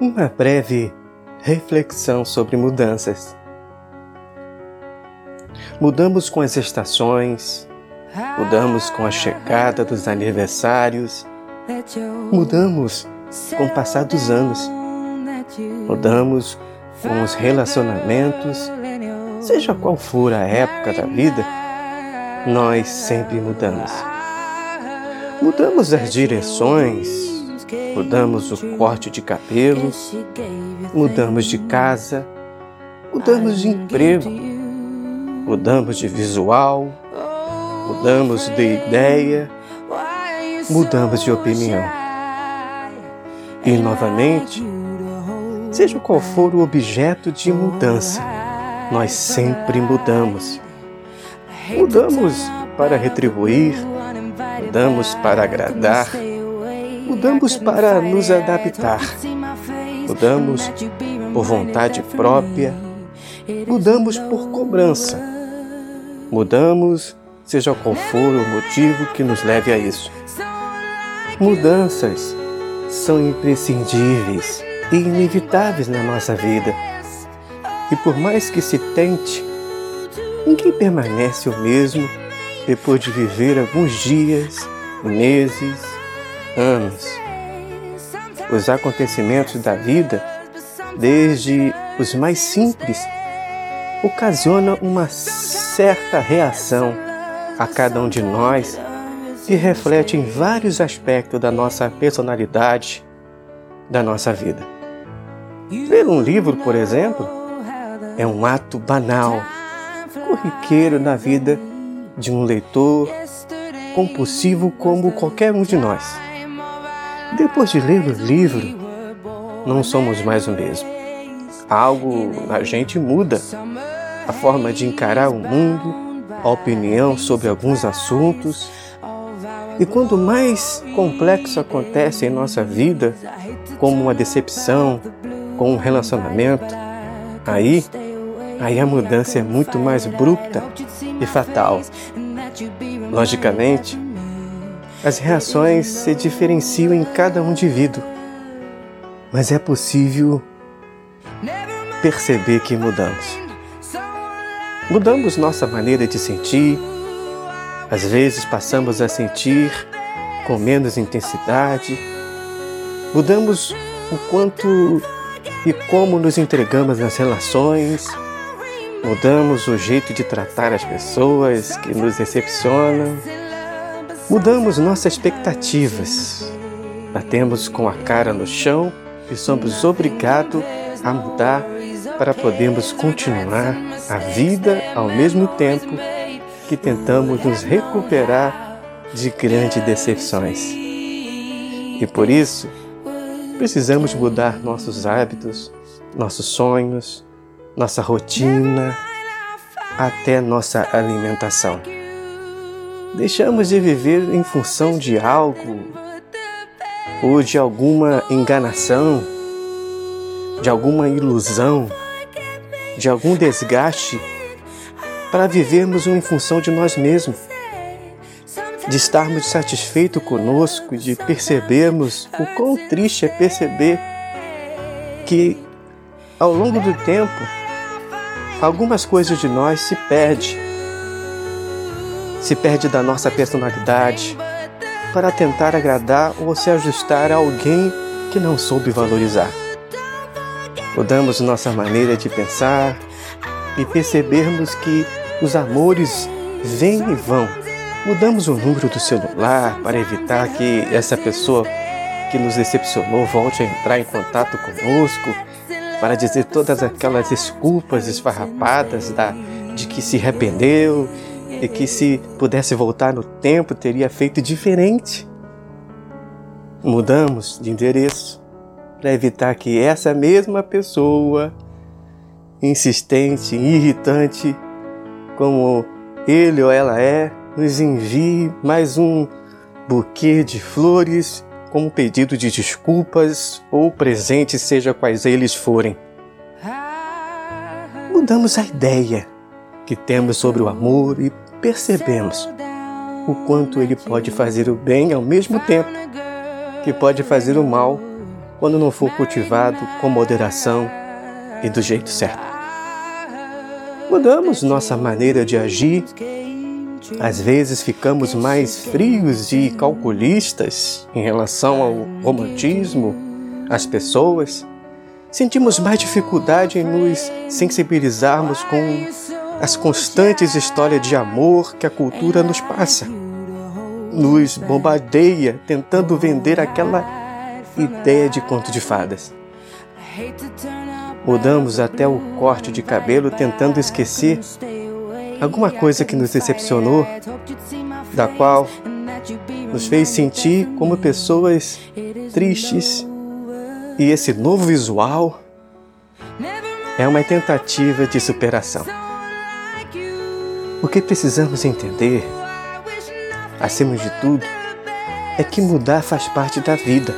uma breve reflexão sobre mudanças. Mudamos com as estações, mudamos com a chegada dos aniversários, mudamos com o passar dos anos, mudamos com os relacionamentos, seja qual for a época da vida, nós sempre mudamos. Mudamos as direções, mudamos o corte de cabelo, mudamos de casa, mudamos de emprego, mudamos de visual, mudamos de ideia, mudamos de opinião. E novamente, seja qual for o objeto de mudança, nós sempre mudamos. Mudamos para retribuir, mudamos para agradar, Mudamos para nos adaptar. Mudamos por vontade própria. Mudamos por cobrança. Mudamos, seja qual for o motivo que nos leve a isso. Mudanças são imprescindíveis e inevitáveis na nossa vida. E por mais que se tente, ninguém permanece o mesmo depois de viver alguns dias, meses, anos. Os acontecimentos da vida, desde os mais simples, ocasionam uma certa reação a cada um de nós que reflete em vários aspectos da nossa personalidade, da nossa vida. Ler um livro, por exemplo, é um ato banal, corriqueiro na vida de um leitor compulsivo como qualquer um de nós. Depois de ler o livro, não somos mais o mesmo. Algo na gente muda. A forma de encarar o mundo, a opinião sobre alguns assuntos. E quando mais complexo acontece em nossa vida, como uma decepção, com um relacionamento, aí, aí a mudança é muito mais abrupta e fatal. Logicamente, as reações se diferenciam em cada indivíduo, mas é possível perceber que mudamos. Mudamos nossa maneira de sentir, às vezes passamos a sentir com menos intensidade, mudamos o quanto e como nos entregamos nas relações, mudamos o jeito de tratar as pessoas que nos decepcionam Mudamos nossas expectativas, batemos com a cara no chão e somos obrigados a mudar para podermos continuar a vida ao mesmo tempo que tentamos nos recuperar de grandes decepções. E por isso, precisamos mudar nossos hábitos, nossos sonhos, nossa rotina, até nossa alimentação. Deixamos de viver em função de algo ou de alguma enganação, de alguma ilusão, de algum desgaste, para vivermos em função de nós mesmos, de estarmos satisfeitos conosco, de percebermos o quão triste é perceber que ao longo do tempo algumas coisas de nós se perdem se perde da nossa personalidade para tentar agradar ou se ajustar a alguém que não soube valorizar. Mudamos nossa maneira de pensar e percebermos que os amores vêm e vão. Mudamos o número do celular para evitar que essa pessoa que nos decepcionou volte a entrar em contato conosco, para dizer todas aquelas desculpas esfarrapadas da, de que se arrependeu e que se pudesse voltar no tempo teria feito diferente. Mudamos de endereço para evitar que essa mesma pessoa, insistente, irritante, como ele ou ela é, nos envie mais um buquê de flores como pedido de desculpas ou presente, seja quais eles forem. Mudamos a ideia que temos sobre o amor e percebemos o quanto ele pode fazer o bem ao mesmo tempo que pode fazer o mal quando não for cultivado com moderação e do jeito certo. Mudamos nossa maneira de agir, às vezes ficamos mais frios e calculistas em relação ao romantismo, às pessoas, sentimos mais dificuldade em nos sensibilizarmos com as constantes histórias de amor que a cultura nos passa. Nos bombardeia tentando vender aquela ideia de conto de fadas. Mudamos até o corte de cabelo tentando esquecer alguma coisa que nos decepcionou, da qual nos fez sentir como pessoas tristes. E esse novo visual é uma tentativa de superação. O que precisamos entender, acima de tudo, é que mudar faz parte da vida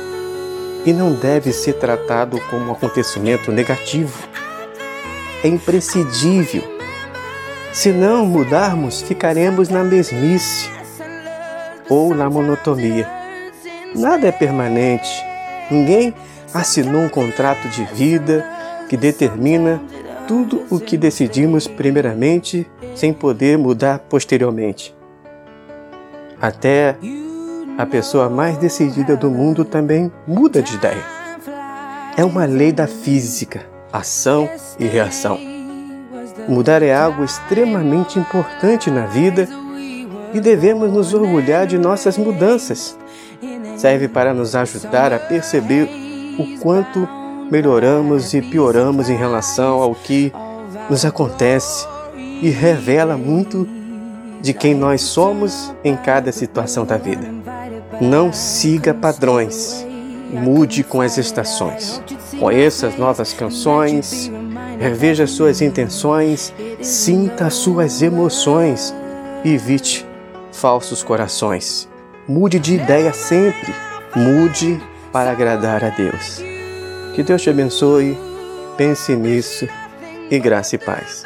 e não deve ser tratado como um acontecimento negativo. É imprescindível. Se não mudarmos, ficaremos na mesmice ou na monotonia. Nada é permanente. Ninguém assinou um contrato de vida que determina tudo o que decidimos primeiramente sem poder mudar posteriormente. Até a pessoa mais decidida do mundo também muda de ideia. É uma lei da física, ação e reação. Mudar é algo extremamente importante na vida e devemos nos orgulhar de nossas mudanças. Serve para nos ajudar a perceber o quanto melhoramos e pioramos em relação ao que nos acontece e revela muito de quem nós somos em cada situação da vida. Não siga padrões, mude com as estações. Conheça as novas canções, reveja suas intenções, sinta suas emoções e evite falsos corações. Mude de ideia sempre, mude para agradar a Deus. Que Deus te abençoe, pense nisso e graça e paz.